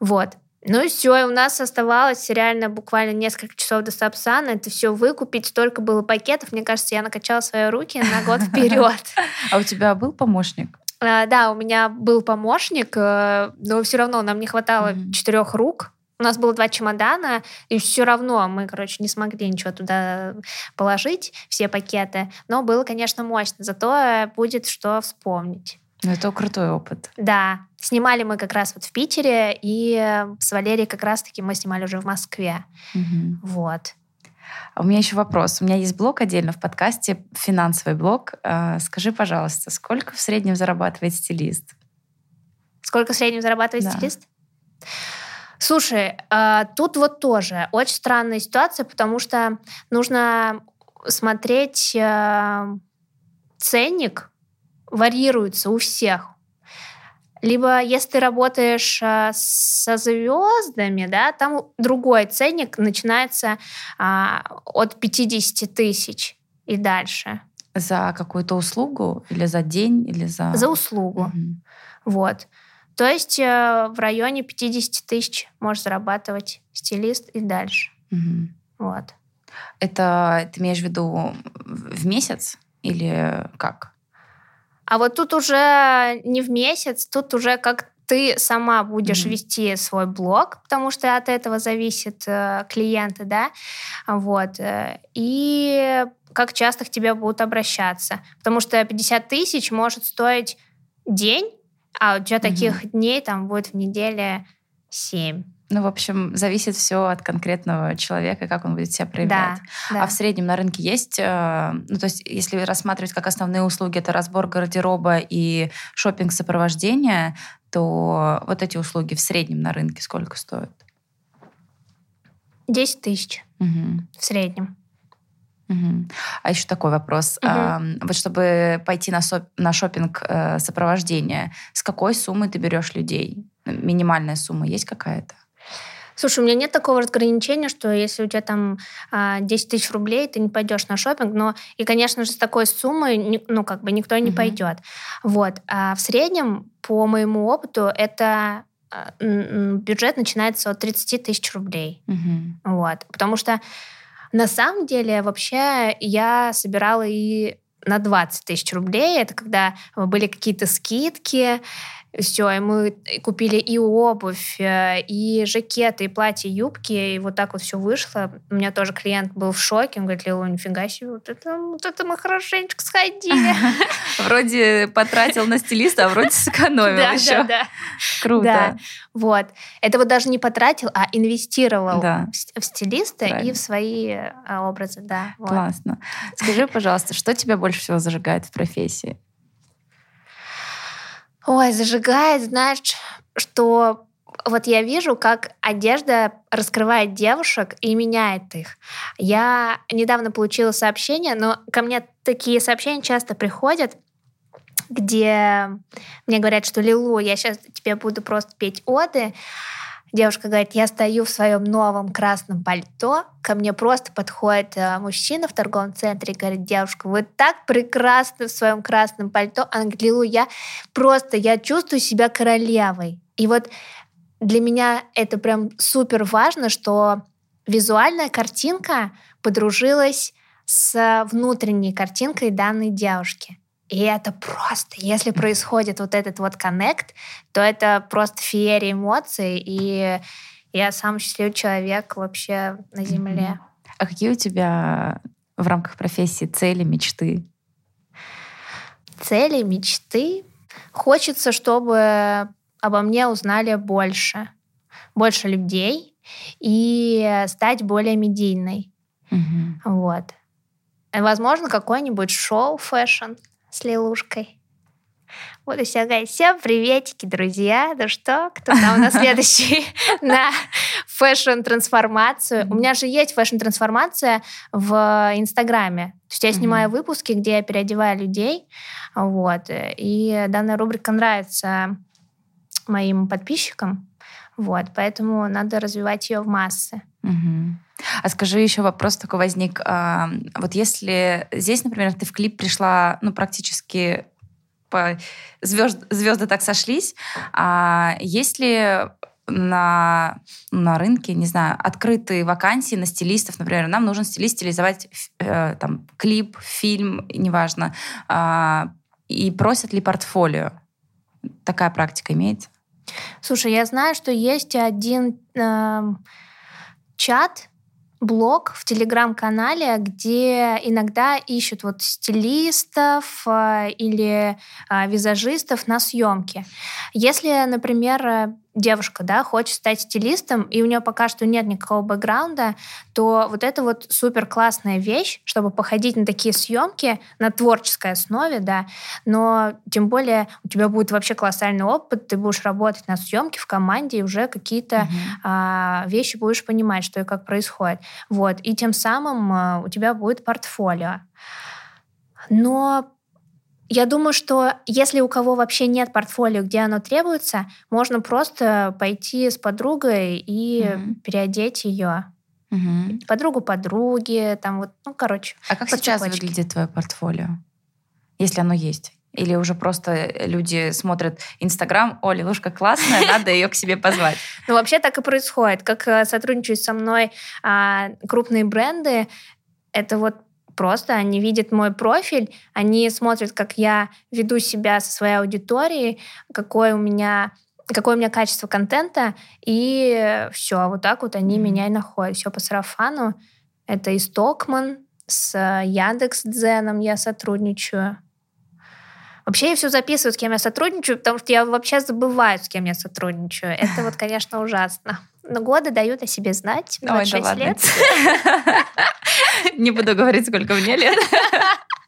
Speaker 1: Вот. Ну и все, и у нас оставалось реально буквально несколько часов до Сапсана. Это все выкупить, столько было пакетов. Мне кажется, я накачала свои руки на год вперед.
Speaker 2: А у тебя был помощник?
Speaker 1: А, Да, у меня был помощник, э, но все равно нам не хватало четырех рук. У нас было два чемодана, и все равно мы, короче, не смогли ничего туда положить, все пакеты. Но было, конечно, мощно. Зато э, будет что вспомнить.
Speaker 2: Ну, это крутой опыт.
Speaker 1: Да, снимали мы как раз вот в Питере, и э, с Валерией как раз-таки мы снимали уже в Москве.
Speaker 2: Мгм.
Speaker 1: Вот.
Speaker 2: А у меня еще вопрос. У меня есть блог отдельно в подкасте, финансовый блог. А, Скажи, пожалуйста, сколько в среднем зарабатывает стилист?
Speaker 1: Сколько в среднем зарабатывает
Speaker 2: Да.
Speaker 1: стилист? Слушай, а, тут вот тоже очень странная ситуация, потому что нужно смотреть а, ценник, варьируется у всех. Либо если ты работаешь а, со звездами, да, там другой ценник начинается а, от 50 тысяч и дальше
Speaker 2: За какую-то услугу или за день, или за...
Speaker 1: за услугу.
Speaker 2: Мгм.
Speaker 1: Вот. То есть э, в районе 50 тысяч может зарабатывать стилист и дальше.
Speaker 2: Мгм.
Speaker 1: Вот.
Speaker 2: Это ты имеешь в виду в месяц или как?
Speaker 1: А вот тут уже не в месяц, тут уже как ты сама будешь
Speaker 2: Мгм.
Speaker 1: вести свой блог, потому что от этого зависят э, клиенты, да, вот, э, и как часто к тебе будут обращаться, потому что 50 тысяч может стоить день, А у тебя таких дней там будет в неделе семь.
Speaker 2: Ну, в общем, зависит все от конкретного человека, как он будет себя проявлять.
Speaker 1: Да, да.
Speaker 2: А в среднем на рынке есть, э, ну, то есть, если рассматривать как основные услуги, это разбор гардероба и шопинг сопровождения, то вот эти услуги в среднем на рынке сколько стоят?
Speaker 1: 10 тысяч
Speaker 2: Угу.
Speaker 1: в среднем.
Speaker 2: Мгм. А еще такой вопрос.
Speaker 1: Мгм.
Speaker 2: А, вот чтобы пойти на, соп- на шопинг э, сопровождения, с какой суммы ты берешь людей? Минимальная сумма есть какая-то?
Speaker 1: Слушай, у меня нет такого разграничения, что если у тебя там а, 10 тысяч рублей, ты не пойдешь на шопинг, но и, конечно же, с такой суммой, ну, как бы никто не
Speaker 2: Мгм.
Speaker 1: пойдет. Вот. А в среднем, по моему опыту, это а, бюджет начинается от 30 тысяч рублей.
Speaker 2: Мгм.
Speaker 1: Вот. Потому что на самом деле вообще я собирала и на 20 тысяч рублей. Это когда были какие-то скидки, все, и мы купили и обувь, э, и жакеты, и платья, и юбки, и вот так вот все вышло. У меня тоже клиент был в шоке, он говорит, Лила, нифига себе, вот это, вот это мы хорошенечко сходили.
Speaker 2: Вроде потратил на стилиста, а вроде сэкономил
Speaker 1: Да,
Speaker 2: еще.
Speaker 1: да, да.
Speaker 2: Круто.
Speaker 1: Да. Вот. Это вот даже не потратил, а инвестировал
Speaker 2: Да.
Speaker 1: в стилиста и
Speaker 2: Правильно.
Speaker 1: в свои э, образы, да. вот.
Speaker 2: Классно. Скажи, пожалуйста, что тебя больше всего зажигает в профессии?
Speaker 1: Ой, зажигает, знаешь, что вот я вижу, как одежда раскрывает девушек и меняет их. Я недавно получила сообщение, но ко мне такие сообщения часто приходят, где мне говорят, что Лилу, я сейчас тебе буду просто петь оды. Девушка говорит, я стою в своем новом красном пальто, ко мне просто подходит э, мужчина в торговом центре и говорит, девушка, вы так прекрасны в своем красном пальто. Лилу, я просто, я чувствую себя королевой. И вот для меня это прям супер важно, что визуальная картинка подружилась с внутренней картинкой данной девушки. И это просто, если происходит вот этот вот коннект, то это просто феерия эмоций, и я самый счастливый человек вообще на Земле.
Speaker 2: А какие у тебя в рамках профессии цели, мечты?
Speaker 1: Цели, мечты. Хочется, чтобы обо мне узнали больше. Больше людей и стать более медийной.
Speaker 2: Мгм.
Speaker 1: Вот. Возможно, какое-нибудь шоу fashion с Лилушкой. Вот и все, говорит, всем приветики, друзья. Ну что, кто там у нас следующий на fashion-трансформацию? У меня же есть fashion-трансформация в Инстаграме. То есть я снимаю выпуски, где я переодеваю людей. Вот. И данная рубрика нравится моим подписчикам. Вот. Поэтому надо развивать ее в массы.
Speaker 2: Мгм. А скажи, еще вопрос такой возник. А, Вот если здесь, например, ты в клип пришла, ну, практически по... звезд... звезды так сошлись, а есть ли на, на рынке, не знаю, открытые вакансии на стилистов, например, нам нужен стилист стилизовать э, там клип, фильм, неважно, а, и просят ли портфолио? Такая практика имеется?
Speaker 1: Слушай, я знаю, что есть один эм, чат, блог в телеграм-канале, где иногда ищут вот стилистов э, или э, визажистов на съемки. Если, например, э, девушка, да, хочет стать стилистом, и у нее пока что нет никакого бэкграунда, то вот это вот супер классная вещь, чтобы походить на такие съемки на творческой основе, да, но тем более у тебя будет вообще колоссальный опыт, ты будешь работать на съемке в команде и уже какие-то
Speaker 2: Мгм.
Speaker 1: а, вещи будешь понимать, что и как происходит. Вот. И тем самым а, у тебя будет портфолио. Но я думаю, что если у кого вообще нет портфолио, где оно требуется, можно просто пойти с подругой и
Speaker 2: Мгм.
Speaker 1: переодеть ее.
Speaker 2: Мгм.
Speaker 1: Подругу подруги, там вот, ну, короче.
Speaker 2: А как сейчас
Speaker 1: цепочке.
Speaker 2: выглядит твое портфолио? Если оно есть? Или уже просто люди смотрят Инстаграм, о, Лилушка классная, надо ее к себе позвать.
Speaker 1: Ну, вообще так и происходит. Как э, сотрудничают со мной а, крупные бренды, это вот просто они видят мой профиль, они смотрят, как я веду себя со своей аудиторией, какое у меня какое у меня качество контента, и все, вот так вот они меня и находят. Все по сарафану. Это и Стокман, с Яндекс Дзеном я сотрудничаю. Вообще я все записываю, с кем я сотрудничаю, потому что я вообще забываю, с кем я сотрудничаю. Это вот, конечно, ужасно. Но годы дают о себе знать. 26 Ой, да лет.
Speaker 2: Не буду говорить, сколько мне лет.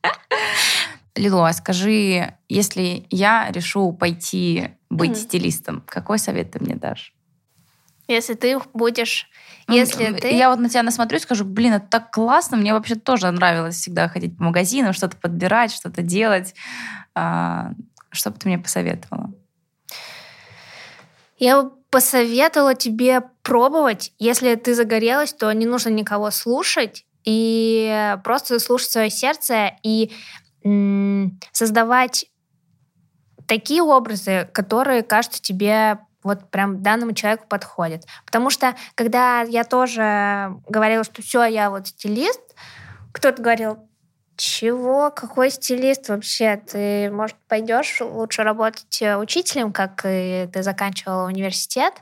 Speaker 2: Лилу, а скажи, если я решу пойти быть стилистом, какой совет ты мне дашь?
Speaker 1: Если ты будешь... Если
Speaker 2: ты... Я вот на тебя насмотрю и скажу, блин, это так классно, мне вообще тоже нравилось всегда ходить по магазинам, что-то подбирать, что-то делать. А, что бы ты мне посоветовала?
Speaker 1: Я бы посоветовала тебе пробовать. Если ты загорелась, то не нужно никого слушать. И просто слушать свое сердце и создавать такие образы, которые кажутся тебе вот прям данному человеку подходят. Потому что, когда я тоже говорила, что все, я вот стилист, кто-то говорил, чего? Какой стилист вообще? Ты, может, пойдешь лучше работать э, учителем, как и ты заканчивала университет?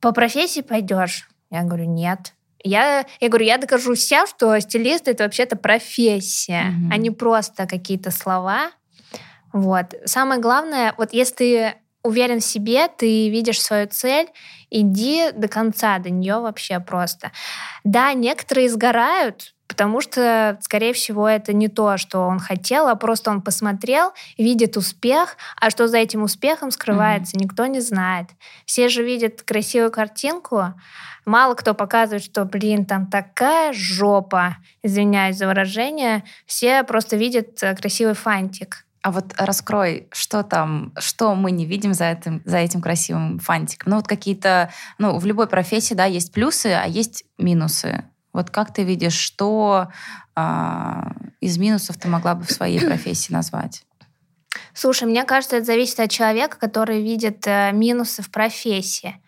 Speaker 1: По профессии пойдешь? Я говорю, нет. Я, я говорю, я докажу всем, что стилист это вообще-то профессия, mm-hmm. а не просто какие-то слова. Вот. Самое главное, вот если ты уверен в себе, ты видишь свою цель, иди до конца, до нее вообще просто. Да, некоторые сгорают, потому что, скорее всего, это не то, что он хотел, а просто он посмотрел, видит успех, а что за этим успехом скрывается, mm-hmm. никто не знает. Все же видят красивую картинку, мало кто показывает, что, блин, там такая жопа, извиняюсь за выражение, все просто видят э, красивый фантик.
Speaker 2: А вот раскрой, что там, что мы не видим за этим, за этим красивым фантиком. Ну вот какие-то, ну в любой профессии, да, есть плюсы, а есть минусы. Вот как ты видишь, что а, из минусов ты могла бы в своей профессии назвать?
Speaker 1: Слушай, мне кажется, это зависит от человека, который видит э, минусы в профессии.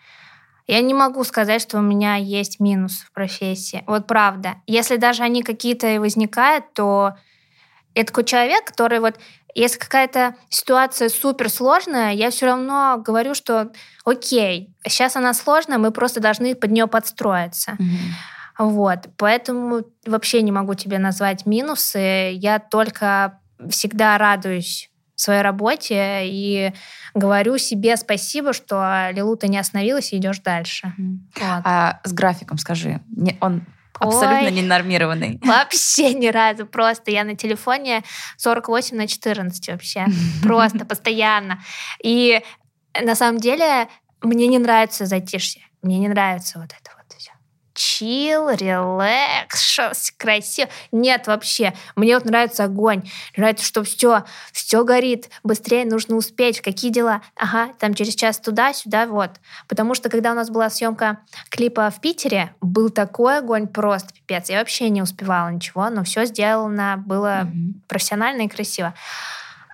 Speaker 1: Я не могу сказать, что у меня есть минусы в профессии. Вот правда. Если даже они какие-то и возникают, то это такой человек, который вот если какая-то ситуация супер сложная, я все равно говорю, что окей, сейчас она сложная, мы просто должны под нее подстроиться. Mm-hmm. Вот, поэтому вообще не могу тебе назвать минусы. Я только всегда радуюсь своей работе и говорю себе спасибо, что Лилу, ты не остановилась и идешь дальше.
Speaker 2: Mm. Вот. А с графиком скажи, он Абсолютно Ой, ненормированный.
Speaker 1: Вообще ни разу. Просто я на телефоне 48 на 14 вообще. Просто постоянно. И на самом деле мне не нравится затишье. Мне не нравится вот это чил, релакс, красиво. Нет, вообще. Мне вот нравится огонь. Нравится, что все, все горит. Быстрее нужно успеть. Какие дела? Ага, там через час туда, сюда, вот. Потому что когда у нас была съемка клипа в Питере, был такой огонь просто пипец. Я вообще не успевала ничего, но все сделано было mm-hmm. профессионально и красиво.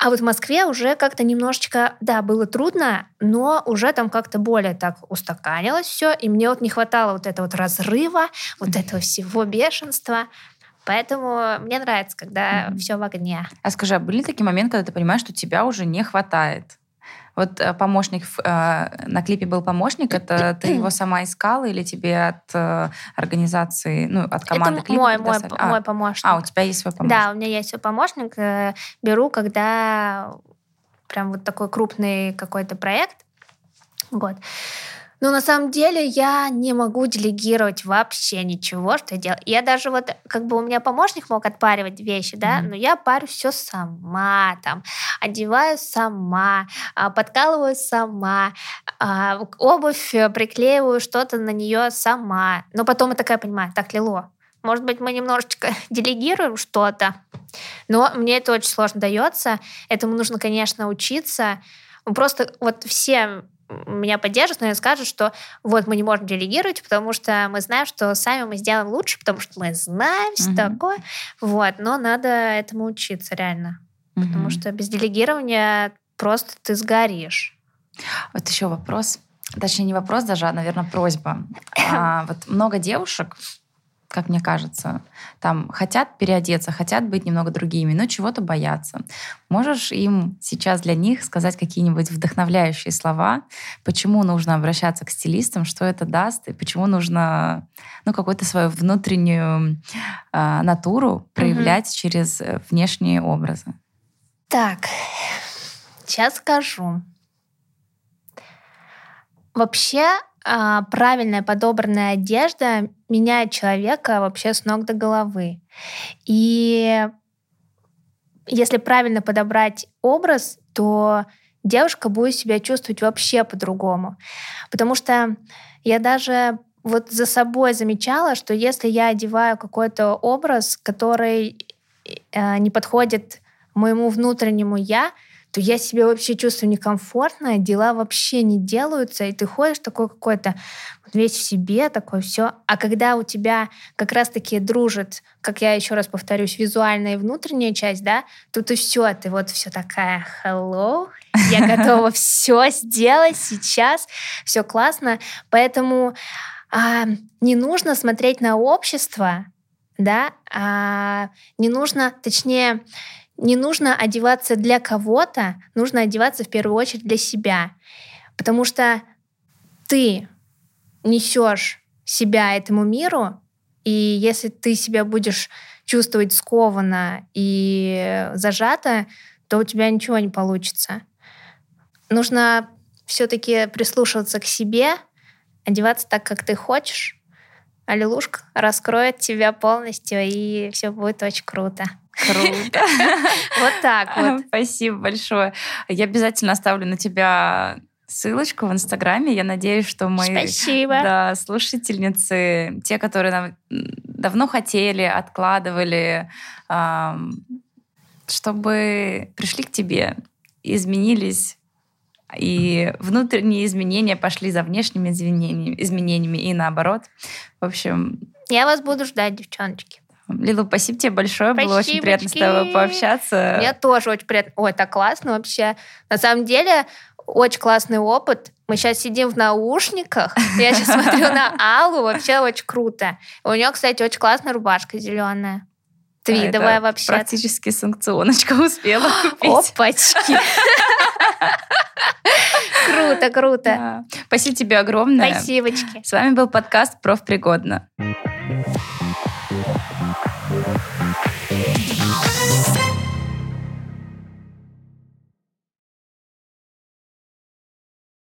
Speaker 1: А вот в Москве уже как-то немножечко, да, было трудно, но уже там как-то более так устаканилось все, и мне вот не хватало вот этого вот разрыва, вот этого всего бешенства. Поэтому мне нравится, когда mm-hmm. все в огне.
Speaker 2: А скажи, а были такие моменты, когда ты понимаешь, что тебя уже не хватает? Вот э, помощник, э, на клипе был помощник, это ты его сама искала или тебе от э, организации, ну, от команды
Speaker 1: это клипа? Мой, мой, а, мой помощник.
Speaker 2: А, у тебя есть свой помощник?
Speaker 1: Да, у меня есть свой помощник. Беру, когда прям вот такой крупный какой-то проект. Вот. Но на самом деле я не могу делегировать вообще ничего, что я делаю. Я даже вот, как бы у меня помощник мог отпаривать вещи, да, mm-hmm. но я парю все сама, там, одеваю сама, а, подкалываю сама, а, обувь э, приклеиваю что-то на нее сама. Но потом я такая понимаю, так, Лило, может быть, мы немножечко делегируем что-то, но мне это очень сложно дается. Этому нужно, конечно, учиться. Просто вот все меня поддержат, но скажут, что вот мы не можем делегировать, потому что мы знаем, что сами мы сделаем лучше, потому что мы знаем все mm-hmm. такое. Вот, но надо этому учиться реально. Mm-hmm. Потому что без делегирования просто ты сгоришь.
Speaker 2: Вот еще вопрос. Точнее, не вопрос даже, а, наверное, просьба. А, вот много девушек как мне кажется. Там хотят переодеться, хотят быть немного другими, но чего-то боятся. Можешь им сейчас для них сказать какие-нибудь вдохновляющие слова, почему нужно обращаться к стилистам, что это даст, и почему нужно ну, какую-то свою внутреннюю э, натуру проявлять угу. через внешние образы?
Speaker 1: Так, Сейчас скажу. Вообще, а, правильная подобранная одежда меняет человека вообще с ног до головы. И если правильно подобрать образ, то девушка будет себя чувствовать вообще по-другому. Потому что я даже вот за собой замечала, что если я одеваю какой-то образ, который э, не подходит моему внутреннему я, то я себя вообще чувствую некомфортно, дела вообще не делаются, и ты ходишь такой какой-то весь в себе, такой все. А когда у тебя как раз-таки дружит, как я еще раз повторюсь, визуальная и внутренняя часть, да, то ты все, ты вот все такая hello, я готова все сделать сейчас, все классно. Поэтому а, не нужно смотреть на общество, да, а, не нужно, точнее, не нужно одеваться для кого-то, нужно одеваться в первую очередь для себя. Потому что ты несешь себя этому миру, и если ты себя будешь чувствовать скованно и зажато, то у тебя ничего не получится. Нужно все-таки прислушиваться к себе, одеваться так, как ты хочешь. Аллилушка раскроет тебя полностью, и все будет очень круто.
Speaker 2: Круто.
Speaker 1: Вот так вот.
Speaker 2: Спасибо большое. Я обязательно оставлю на тебя ссылочку в Инстаграме. Я надеюсь, что мои
Speaker 1: Спасибо.
Speaker 2: Да, слушательницы, те, которые давно хотели, откладывали, чтобы пришли к тебе, изменились и внутренние изменения пошли за внешними изменениями, и наоборот. В общем...
Speaker 1: Я вас буду ждать, девчоночки.
Speaker 2: Лилу, спасибо тебе большое. Спасибо. Было очень приятно с тобой пообщаться.
Speaker 1: Мне тоже очень приятно. Ой, так классно вообще. На самом деле, очень классный опыт. Мы сейчас сидим в наушниках. Я сейчас смотрю на Аллу. Вообще очень круто. У нее, кстати, очень классная рубашка зеленая. Твидовая
Speaker 2: Это
Speaker 1: вообще.
Speaker 2: Практически санкционочка успела купить.
Speaker 1: Опачки. Круто, круто.
Speaker 2: Да. Спасибо тебе огромное.
Speaker 1: Спасибочки.
Speaker 2: С вами был подкаст «Профпригодно». Пригодно.